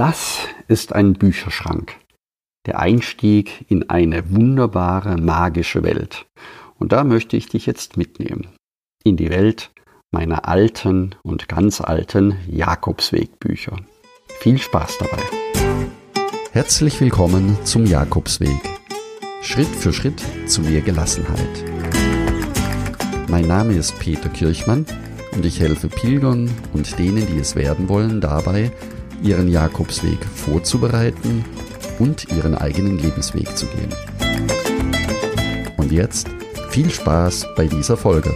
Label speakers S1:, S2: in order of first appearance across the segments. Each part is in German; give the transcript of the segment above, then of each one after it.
S1: Das ist ein Bücherschrank. Der Einstieg in eine wunderbare, magische Welt. Und da möchte ich dich jetzt mitnehmen. In die Welt meiner alten und ganz alten Jakobsweg-Bücher. Viel Spaß dabei.
S2: Herzlich willkommen zum Jakobsweg. Schritt für Schritt zu mehr Gelassenheit. Mein Name ist Peter Kirchmann und ich helfe Pilgern und denen, die es werden wollen, dabei, ihren Jakobsweg vorzubereiten und ihren eigenen Lebensweg zu gehen. Und jetzt viel Spaß bei dieser Folge.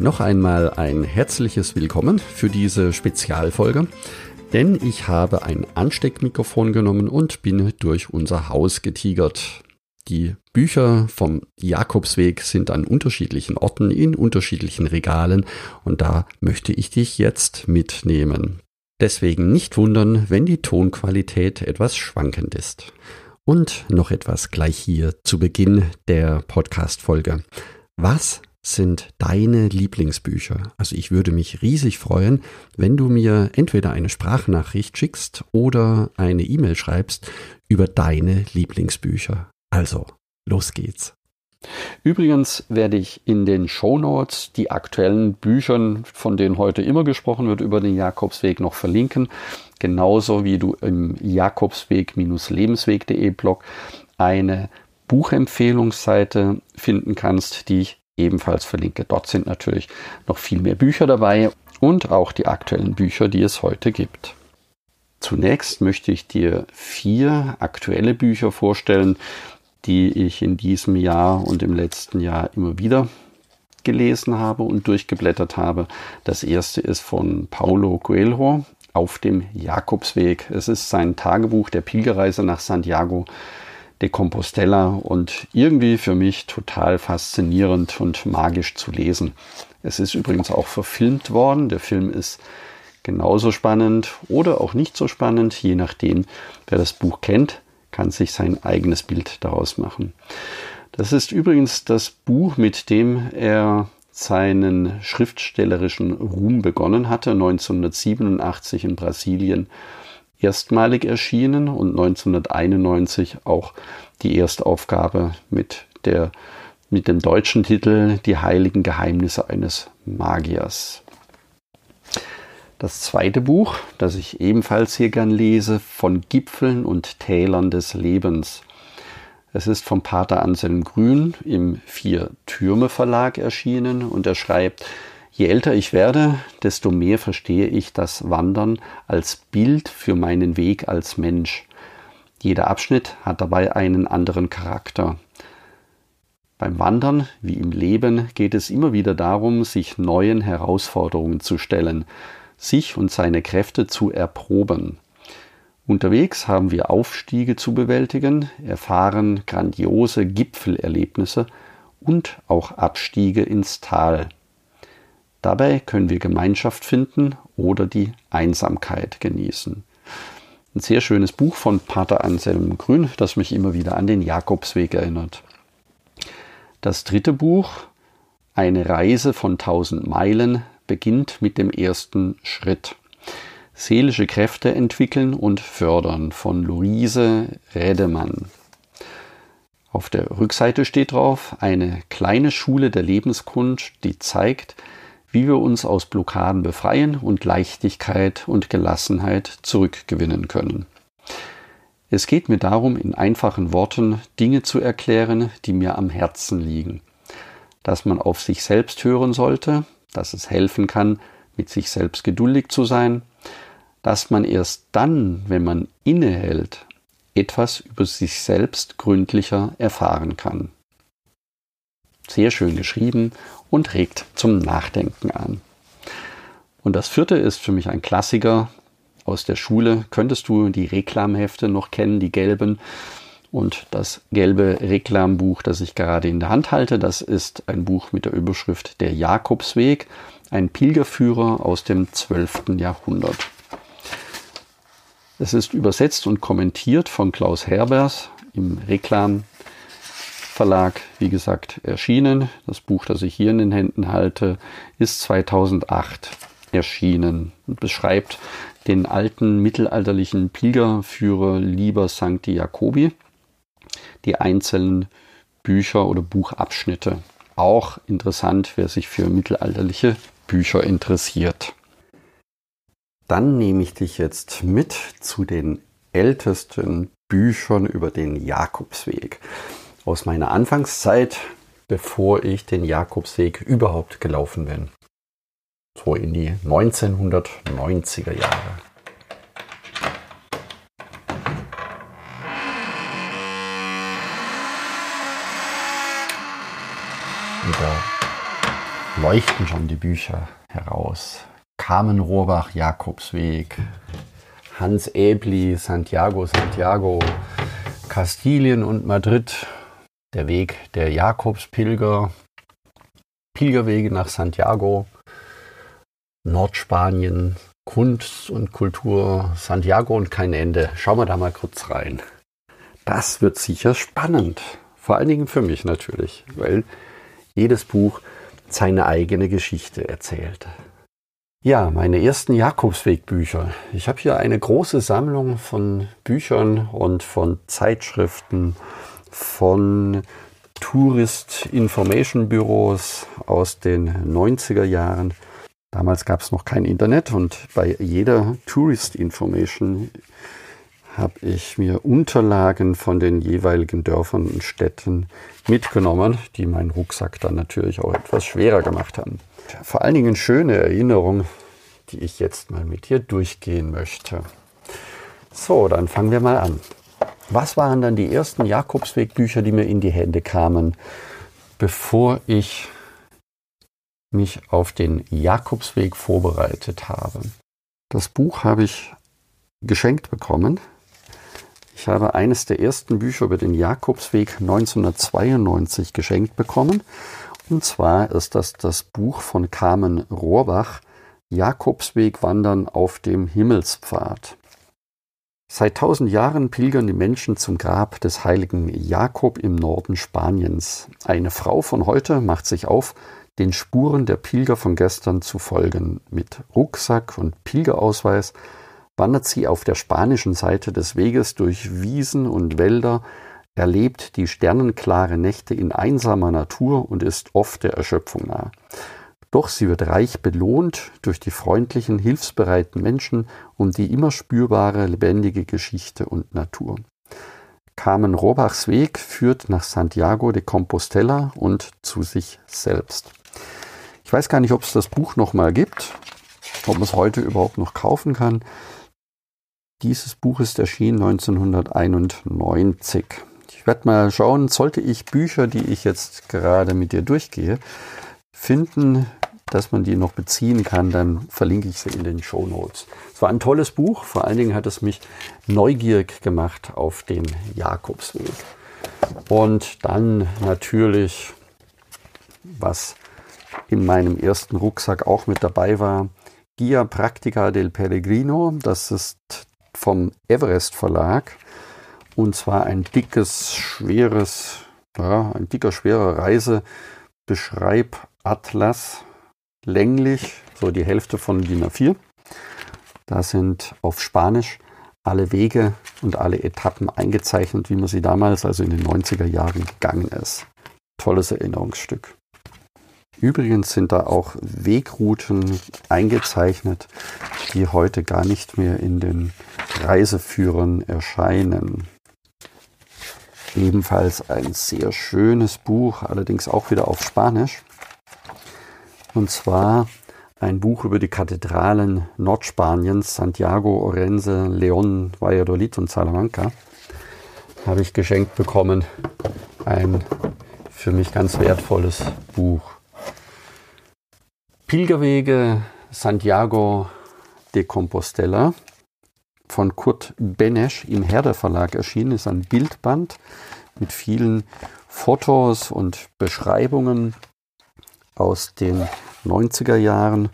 S2: Noch einmal ein herzliches Willkommen für diese Spezialfolge denn ich habe ein Ansteckmikrofon genommen und bin durch unser Haus getigert. Die Bücher vom Jakobsweg sind an unterschiedlichen Orten in unterschiedlichen Regalen und da möchte ich dich jetzt mitnehmen. Deswegen nicht wundern, wenn die Tonqualität etwas schwankend ist. Und noch etwas gleich hier zu Beginn der Podcast-Folge. Was sind deine Lieblingsbücher? Also ich würde mich riesig freuen, wenn du mir entweder eine Sprachnachricht schickst oder eine E-Mail schreibst über deine Lieblingsbücher. Also, los geht's.
S1: Übrigens werde ich in den Show Notes die aktuellen Bücher, von denen heute immer gesprochen wird, über den Jakobsweg noch verlinken. Genauso wie du im Jakobsweg-lebensweg.de Blog eine Buchempfehlungsseite finden kannst, die ich ebenfalls verlinke. Dort sind natürlich noch viel mehr Bücher dabei und auch die aktuellen Bücher, die es heute gibt. Zunächst möchte ich dir vier aktuelle Bücher vorstellen, die ich in diesem Jahr und im letzten Jahr immer wieder gelesen habe und durchgeblättert habe. Das erste ist von Paulo Coelho auf dem Jakobsweg. Es ist sein Tagebuch der Pilgerreise nach Santiago de Compostela und irgendwie für mich total faszinierend und magisch zu lesen. Es ist übrigens auch verfilmt worden. Der Film ist genauso spannend oder auch nicht so spannend, je nachdem, wer das Buch kennt, kann sich sein eigenes Bild daraus machen. Das ist übrigens das Buch, mit dem er seinen schriftstellerischen Ruhm begonnen hatte, 1987 in Brasilien erstmalig erschienen und 1991 auch die Erstaufgabe mit, der, mit dem deutschen Titel Die heiligen Geheimnisse eines Magiers. Das zweite Buch, das ich ebenfalls hier gern lese, von Gipfeln und Tälern des Lebens. Es ist vom Pater Anselm Grün im Vier Türme Verlag erschienen und er schreibt, Je älter ich werde, desto mehr verstehe ich das Wandern als Bild für meinen Weg als Mensch. Jeder Abschnitt hat dabei einen anderen Charakter. Beim Wandern wie im Leben geht es immer wieder darum, sich neuen Herausforderungen zu stellen, sich und seine Kräfte zu erproben. Unterwegs haben wir Aufstiege zu bewältigen, erfahren grandiose Gipfelerlebnisse und auch Abstiege ins Tal. Dabei können wir Gemeinschaft finden oder die Einsamkeit genießen. Ein sehr schönes Buch von Pater Anselm Grün, das mich immer wieder an den Jakobsweg erinnert. Das dritte Buch, Eine Reise von tausend Meilen, beginnt mit dem ersten Schritt. Seelische Kräfte entwickeln und fördern von Luise Redemann. Auf der Rückseite steht drauf eine kleine Schule der Lebenskunst, die zeigt, wie wir uns aus Blockaden befreien und Leichtigkeit und Gelassenheit zurückgewinnen können. Es geht mir darum, in einfachen Worten Dinge zu erklären, die mir am Herzen liegen. Dass man auf sich selbst hören sollte, dass es helfen kann, mit sich selbst geduldig zu sein, dass man erst dann, wenn man innehält, etwas über sich selbst gründlicher erfahren kann. Sehr schön geschrieben und regt zum Nachdenken an. Und das vierte ist für mich ein Klassiker aus der Schule. Könntest du die Reklamhefte noch kennen, die gelben? Und das gelbe Reklambuch, das ich gerade in der Hand halte, das ist ein Buch mit der Überschrift Der Jakobsweg, ein Pilgerführer aus dem 12. Jahrhundert. Es ist übersetzt und kommentiert von Klaus Herbers im Reklam Verlag, wie gesagt, erschienen. Das Buch, das ich hier in den Händen halte, ist 2008 erschienen und beschreibt den alten mittelalterlichen Pilgerführer Lieber Sancti Jacobi, die einzelnen Bücher oder Buchabschnitte. Auch interessant, wer sich für mittelalterliche Bücher interessiert. Dann nehme ich dich jetzt mit zu den ältesten Büchern über den Jakobsweg. Aus meiner Anfangszeit, bevor ich den Jakobsweg überhaupt gelaufen bin. So in die 1990er Jahre. Und da leuchten schon die Bücher heraus. Carmen Rohrbach, Jakobsweg, Hans Ebli, Santiago, Santiago, Kastilien und Madrid, der Weg der Jakobspilger, Pilgerwege nach Santiago, Nordspanien, Kunst und Kultur, Santiago und kein Ende. Schauen wir da mal kurz rein. Das wird sicher spannend. Vor allen Dingen für mich natürlich, weil jedes Buch seine eigene Geschichte erzählt. Ja, meine ersten Jakobswegbücher. Ich habe hier eine große Sammlung von Büchern und von Zeitschriften, von Tourist Information Büros aus den 90er Jahren. Damals gab es noch kein Internet und bei jeder Tourist Information habe ich mir Unterlagen von den jeweiligen Dörfern und Städten mitgenommen, die meinen Rucksack dann natürlich auch etwas schwerer gemacht haben vor allen Dingen schöne Erinnerung, die ich jetzt mal mit dir durchgehen möchte. So, dann fangen wir mal an. Was waren dann die ersten Jakobswegbücher, die mir in die Hände kamen, bevor ich mich auf den Jakobsweg vorbereitet habe? Das Buch habe ich geschenkt bekommen. Ich habe eines der ersten Bücher über den Jakobsweg 1992 geschenkt bekommen und zwar ist das das Buch von Carmen Rohrbach, Jakobsweg wandern auf dem Himmelspfad. Seit tausend Jahren pilgern die Menschen zum Grab des heiligen Jakob im Norden Spaniens. Eine Frau von heute macht sich auf, den Spuren der Pilger von gestern zu folgen. Mit Rucksack und Pilgerausweis wandert sie auf der spanischen Seite des Weges durch Wiesen und Wälder, erlebt die sternenklare Nächte in einsamer Natur und ist oft der Erschöpfung nah. Doch sie wird reich belohnt durch die freundlichen, hilfsbereiten Menschen und die immer spürbare, lebendige Geschichte und Natur. Carmen Rohrbachs Weg führt nach Santiago de Compostela und zu sich selbst. Ich weiß gar nicht, ob es das Buch noch mal gibt, ob man es heute überhaupt noch kaufen kann. Dieses Buch ist erschienen 1991. Ich werde mal schauen, sollte ich Bücher, die ich jetzt gerade mit dir durchgehe, finden, dass man die noch beziehen kann, dann verlinke ich sie in den Show Notes. Es war ein tolles Buch, vor allen Dingen hat es mich neugierig gemacht auf den Jakobsweg. Und dann natürlich, was in meinem ersten Rucksack auch mit dabei war, Guia Practica del Pellegrino. Das ist vom Everest Verlag. Und zwar ein dickes, schweres, ja, ein dicker, schwerer Reisebeschreibatlas, länglich, so die Hälfte von DIN A4. Da sind auf Spanisch alle Wege und alle Etappen eingezeichnet, wie man sie damals, also in den 90er Jahren, gegangen ist. Tolles Erinnerungsstück. Übrigens sind da auch Wegrouten eingezeichnet, die heute gar nicht mehr in den Reiseführern erscheinen. Ebenfalls ein sehr schönes Buch, allerdings auch wieder auf Spanisch. Und zwar ein Buch über die Kathedralen Nordspaniens, Santiago, Orense, León, Valladolid und Salamanca. Habe ich geschenkt bekommen. Ein für mich ganz wertvolles Buch. Pilgerwege Santiago de Compostela von Kurt Benesch im Herder Verlag erschienen ist ein Bildband mit vielen Fotos und Beschreibungen aus den 90er Jahren.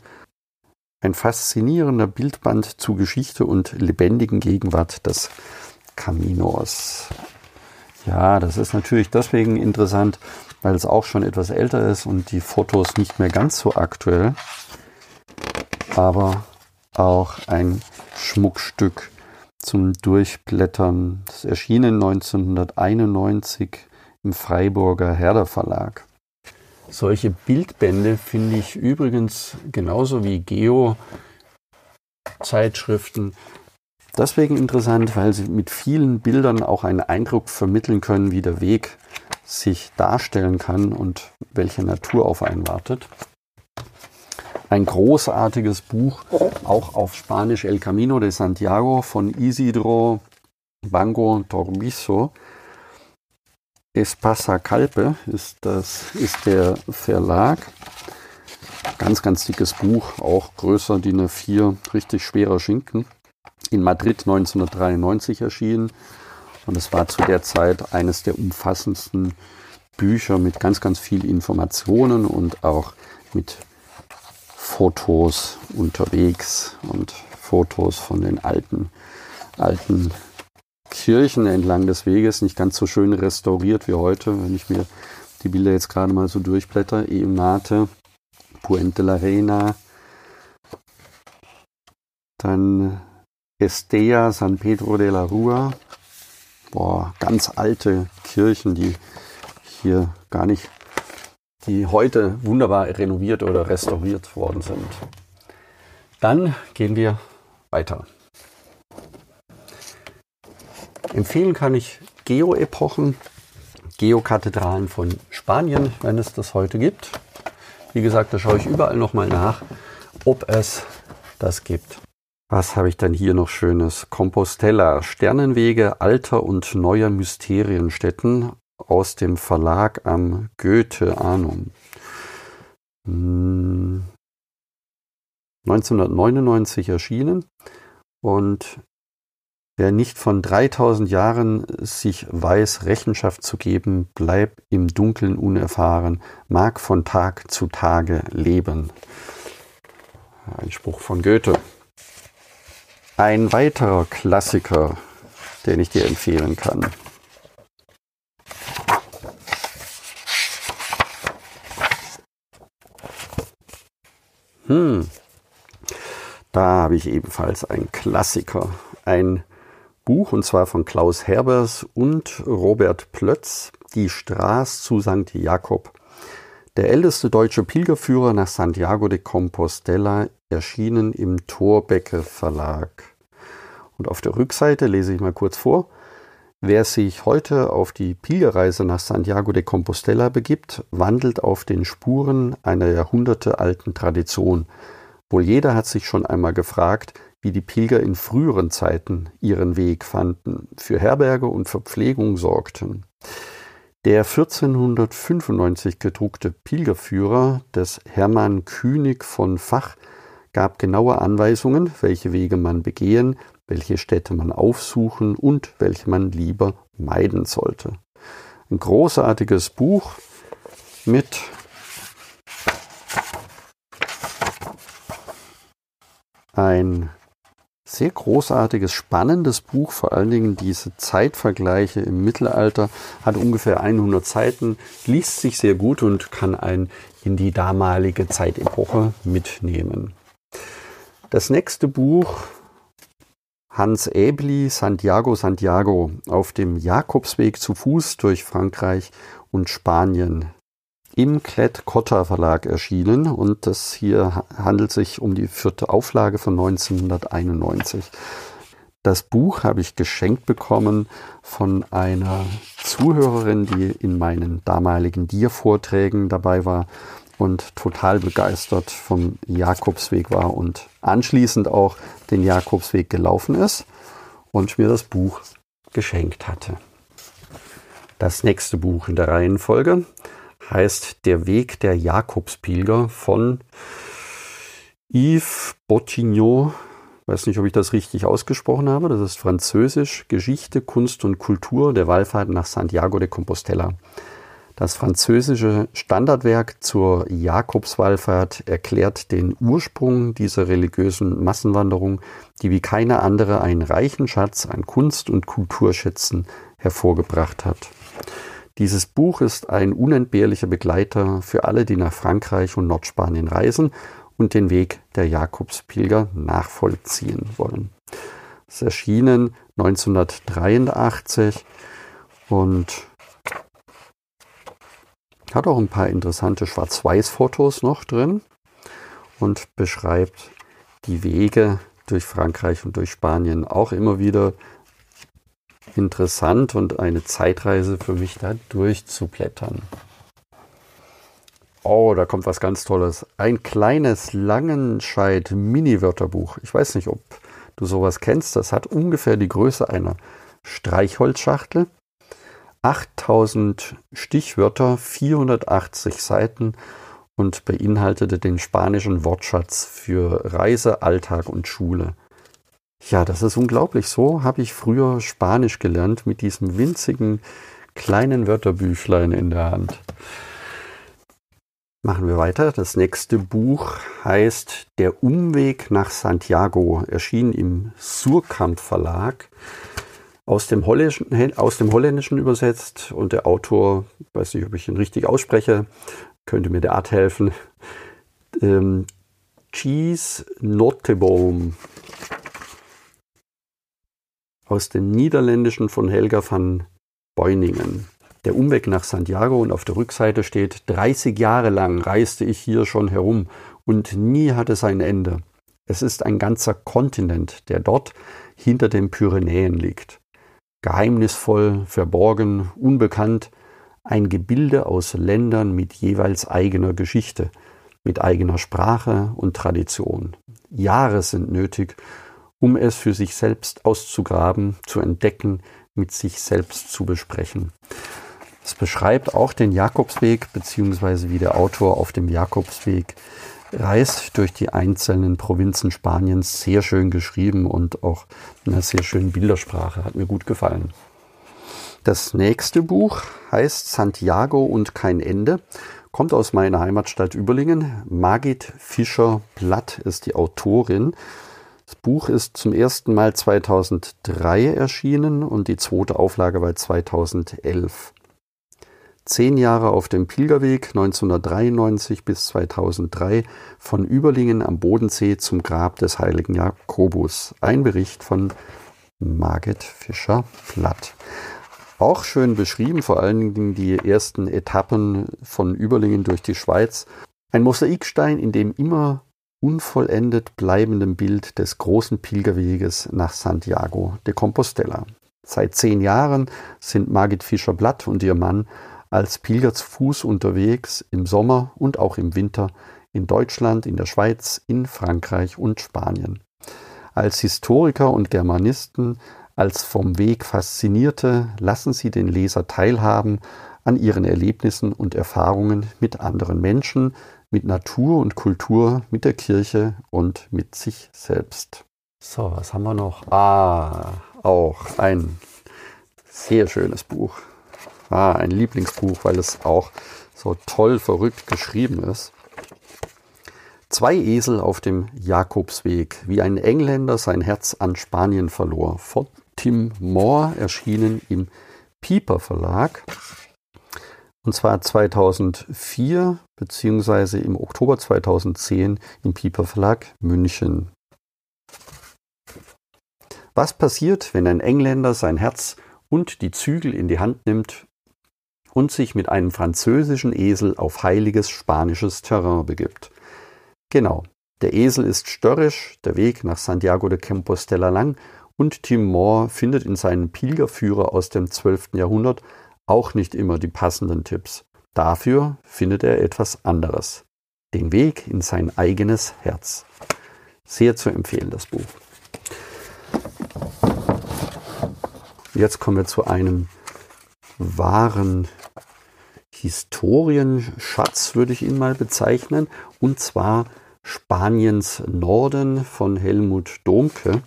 S1: Ein faszinierender Bildband zu Geschichte und lebendigen Gegenwart des Caminos. Ja, das ist natürlich deswegen interessant, weil es auch schon etwas älter ist und die Fotos nicht mehr ganz so aktuell. Aber auch ein Schmuckstück zum Durchblättern. Das erschien 1991 im Freiburger Herder Verlag. Solche Bildbände finde ich übrigens genauso wie Geo-Zeitschriften deswegen interessant, weil sie mit vielen Bildern auch einen Eindruck vermitteln können, wie der Weg sich darstellen kann und welche Natur auf einen wartet. Ein großartiges Buch, auch auf Spanisch El Camino de Santiago von Isidro Bango Torbizo. Espasa Calpe ist, das, ist der Verlag. Ganz, ganz dickes Buch, auch größer DIN A4, richtig schwerer Schinken. In Madrid 1993 erschienen. Und es war zu der Zeit eines der umfassendsten Bücher mit ganz, ganz viel Informationen und auch mit Fotos unterwegs und Fotos von den alten, alten Kirchen entlang des Weges, nicht ganz so schön restauriert wie heute, wenn ich mir die Bilder jetzt gerade mal so durchblätter. Eunate, Puente la Reina, dann Estea, San Pedro de la Rua. Boah, ganz alte Kirchen, die hier gar nicht, die heute wunderbar renoviert oder restauriert worden sind. Dann gehen wir weiter. Empfehlen kann ich Geo-Epochen, Geokathedralen von Spanien, wenn es das heute gibt. Wie gesagt, da schaue ich überall nochmal nach, ob es das gibt. Was habe ich dann hier noch Schönes? Compostela, Sternenwege alter und neuer Mysterienstätten aus dem Verlag am Goethe Anum. 1999 hm. erschienen und Wer nicht von 3000 Jahren sich weiß, Rechenschaft zu geben, bleibt im Dunkeln unerfahren, mag von Tag zu Tage leben. Ein Spruch von Goethe. Ein weiterer Klassiker, den ich dir empfehlen kann. Hm, da habe ich ebenfalls einen Klassiker, ein Buch, und zwar von Klaus Herbers und Robert Plötz, Die Straße zu St. Jakob. Der älteste deutsche Pilgerführer nach Santiago de Compostela, erschienen im Thorbecke Verlag. Und auf der Rückseite lese ich mal kurz vor. Wer sich heute auf die Pilgerreise nach Santiago de Compostela begibt, wandelt auf den Spuren einer jahrhundertealten Tradition. Wohl jeder hat sich schon einmal gefragt, wie die Pilger in früheren Zeiten ihren Weg fanden, für Herberge und Verpflegung sorgten. Der 1495 gedruckte Pilgerführer des Hermann Künig von Fach gab genaue Anweisungen, welche Wege man begehen, welche Städte man aufsuchen und welche man lieber meiden sollte. Ein großartiges Buch mit ein sehr großartiges, spannendes Buch, vor allen Dingen diese Zeitvergleiche im Mittelalter, hat ungefähr 100 Seiten, liest sich sehr gut und kann einen in die damalige Zeitepoche mitnehmen. Das nächste Buch, Hans Ebli, Santiago, Santiago, auf dem Jakobsweg zu Fuß durch Frankreich und Spanien im Klett-Cotta Verlag erschienen und das hier handelt sich um die vierte Auflage von 1991. Das Buch habe ich geschenkt bekommen von einer Zuhörerin, die in meinen damaligen Dir-Vorträgen dabei war und total begeistert vom Jakobsweg war und anschließend auch den Jakobsweg gelaufen ist und mir das Buch geschenkt hatte. Das nächste Buch in der Reihenfolge heißt Der Weg der Jakobspilger von Yves Bottignot. Weiß nicht, ob ich das richtig ausgesprochen habe. Das ist Französisch, Geschichte, Kunst und Kultur der Wallfahrt nach Santiago de Compostela. Das französische Standardwerk zur Jakobswallfahrt erklärt den Ursprung dieser religiösen Massenwanderung, die wie keine andere einen reichen Schatz an Kunst- und Kulturschätzen hervorgebracht hat. Dieses Buch ist ein unentbehrlicher Begleiter für alle, die nach Frankreich und Nordspanien reisen und den Weg der Jakobspilger nachvollziehen wollen. Es erschienen 1983 und hat auch ein paar interessante Schwarz-Weiß-Fotos noch drin und beschreibt die Wege durch Frankreich und durch Spanien auch immer wieder interessant und eine Zeitreise für mich da durchzublättern. Oh, da kommt was ganz Tolles. Ein kleines Langenscheid-Mini-Wörterbuch. Ich weiß nicht, ob du sowas kennst. Das hat ungefähr die Größe einer Streichholzschachtel 8000 Stichwörter, 480 Seiten und beinhaltete den spanischen Wortschatz für Reise, Alltag und Schule. Ja, das ist unglaublich. So habe ich früher Spanisch gelernt mit diesem winzigen kleinen Wörterbüchlein in der Hand. Machen wir weiter. Das nächste Buch heißt Der Umweg nach Santiago, erschien im Surkamp Verlag aus dem, Holländischen, aus dem Holländischen übersetzt und der Autor, weiß nicht, ob ich ihn richtig ausspreche, könnte mir der Art helfen, ähm, Cheese Notteboom aus dem Niederländischen von Helga van Beuningen. Der Umweg nach Santiago und auf der Rückseite steht, 30 Jahre lang reiste ich hier schon herum und nie hatte es ein Ende. Es ist ein ganzer Kontinent, der dort hinter den Pyrenäen liegt geheimnisvoll, verborgen, unbekannt, ein Gebilde aus Ländern mit jeweils eigener Geschichte, mit eigener Sprache und Tradition. Jahre sind nötig, um es für sich selbst auszugraben, zu entdecken, mit sich selbst zu besprechen. Es beschreibt auch den Jakobsweg, beziehungsweise wie der Autor auf dem Jakobsweg reist durch die einzelnen Provinzen Spaniens. Sehr schön geschrieben und auch in einer sehr schönen Bildersprache. Hat mir gut gefallen. Das nächste Buch heißt Santiago und kein Ende. Kommt aus meiner Heimatstadt Überlingen. Margit Fischer-Blatt ist die Autorin. Das Buch ist zum ersten Mal 2003 erschienen und die zweite Auflage war 2011. Zehn Jahre auf dem Pilgerweg 1993 bis 2003 von Überlingen am Bodensee zum Grab des heiligen Jakobus. Ein Bericht von Margit Fischer-Platt. Auch schön beschrieben, vor allen Dingen die ersten Etappen von Überlingen durch die Schweiz. Ein Mosaikstein, in dem immer unvollendet bleibendem Bild des großen Pilgerweges nach Santiago de Compostela. Seit zehn Jahren sind Margit Fischer-Blatt und ihr Mann als Pilger zu Fuß unterwegs im Sommer und auch im Winter in Deutschland, in der Schweiz, in Frankreich und Spanien. Als Historiker und Germanisten, als vom Weg Faszinierte lassen sie den Leser teilhaben an ihren Erlebnissen und Erfahrungen mit anderen Menschen, mit Natur und Kultur, mit der Kirche und mit sich selbst. So, was haben wir noch? Ah, auch ein sehr schönes Buch ah, ein Lieblingsbuch, weil es auch so toll verrückt geschrieben ist. Zwei Esel auf dem Jakobsweg, wie ein Engländer sein Herz an Spanien verlor. Von Tim Moore erschienen im Pieper Verlag. Und zwar 2004 beziehungsweise im Oktober 2010 im Pieper Verlag München. Was passiert, wenn ein Engländer sein Herz und die Zügel in die Hand nimmt und sich mit einem französischen Esel auf heiliges spanisches Terrain begibt. Genau, der Esel ist störrisch, der Weg nach Santiago de Compostela lang und Tim Moore findet in seinem Pilgerführer aus dem 12. Jahrhundert auch nicht immer die passenden Tipps. Dafür findet er etwas anderes. Den Weg in sein eigenes Herz. Sehr zu empfehlen, das Buch. Jetzt kommen wir zu einem wahren Historienschatz, würde ich ihn mal bezeichnen, und zwar Spaniens Norden von Helmut Domke.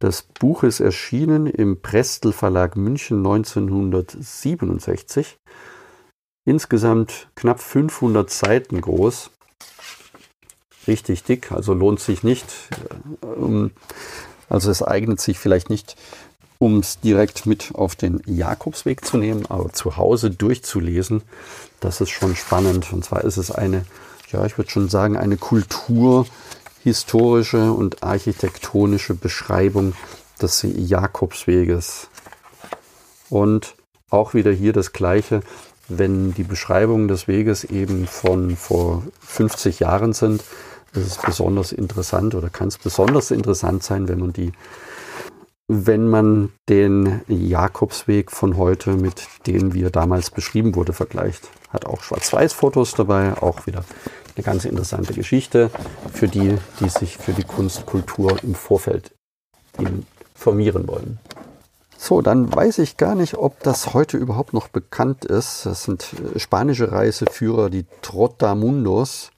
S1: Das Buch ist erschienen im Prestel Verlag München 1967. insgesamt knapp 500 Seiten groß. Richtig dick, also lohnt sich nicht. Ähm, also es eignet sich vielleicht nicht, um es direkt mit auf den Jakobsweg zu nehmen, aber zu Hause durchzulesen, das ist schon spannend. Und zwar ist es eine, ja, ich würde schon sagen, eine kulturhistorische und architektonische Beschreibung des Jakobsweges. Und auch wieder hier das Gleiche, wenn die Beschreibungen des Weges eben von vor 50 Jahren sind, ist es besonders interessant oder kann es besonders interessant sein, wenn man die wenn man den Jakobsweg von heute mit dem, wie er damals beschrieben wurde, vergleicht. Hat auch Schwarz-Weiß-Fotos dabei, auch wieder eine ganz interessante Geschichte für die, die sich für die Kunstkultur im Vorfeld informieren wollen. So, dann weiß ich gar nicht, ob das heute überhaupt noch bekannt ist. Das sind äh, spanische Reiseführer, die Trotamundos.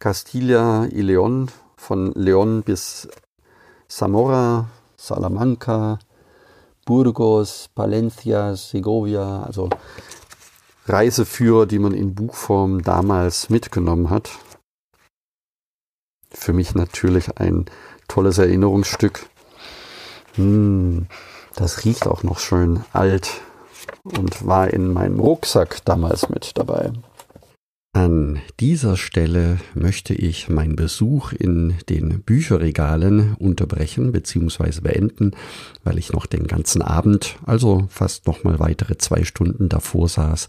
S1: Castilla y León, von León bis Zamora, Salamanca, Burgos, Palencia, Segovia, also Reiseführer, die man in Buchform damals mitgenommen hat. Für mich natürlich ein tolles Erinnerungsstück. Hm, das riecht auch noch schön alt und war in meinem Rucksack damals mit dabei.
S2: An dieser Stelle möchte ich meinen Besuch in den Bücherregalen unterbrechen bzw. beenden, weil ich noch den ganzen Abend, also fast noch mal weitere zwei Stunden davor saß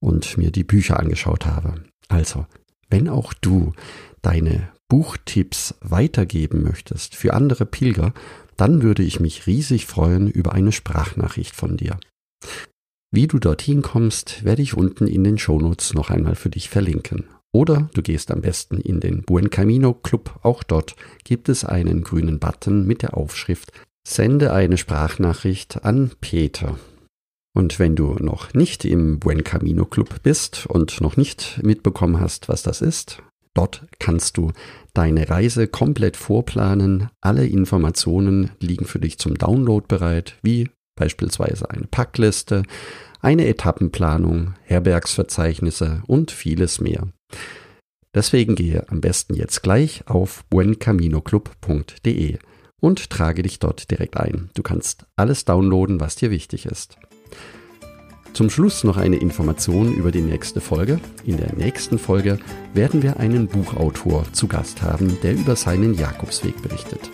S2: und mir die Bücher angeschaut habe. Also, wenn auch du deine Buchtipps weitergeben möchtest für andere Pilger, dann würde ich mich riesig freuen über eine Sprachnachricht von dir. Wie du dorthin kommst, werde ich unten in den Shownotes noch einmal für dich verlinken. Oder du gehst am besten in den Buen Camino Club. Auch dort gibt es einen grünen Button mit der Aufschrift Sende eine Sprachnachricht an Peter. Und wenn du noch nicht im Buen Camino Club bist und noch nicht mitbekommen hast, was das ist, dort kannst du deine Reise komplett vorplanen. Alle Informationen liegen für dich zum Download bereit, wie beispielsweise eine Packliste, eine Etappenplanung, Herbergsverzeichnisse und vieles mehr. Deswegen gehe am besten jetzt gleich auf buencaminoclub.de und trage dich dort direkt ein. Du kannst alles downloaden, was dir wichtig ist. Zum Schluss noch eine Information über die nächste Folge. In der nächsten Folge werden wir einen Buchautor zu Gast haben, der über seinen Jakobsweg berichtet.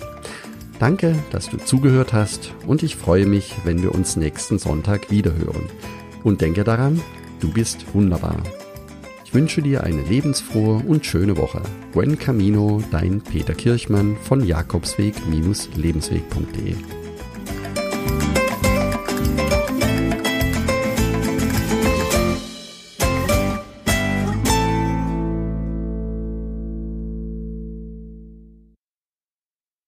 S2: Danke, dass du zugehört hast und ich freue mich, wenn wir uns nächsten Sonntag wiederhören. Und denke daran, du bist wunderbar. Ich wünsche dir eine lebensfrohe und schöne Woche. Buen Camino, dein Peter Kirchmann von Jakobsweg-lebensweg.de.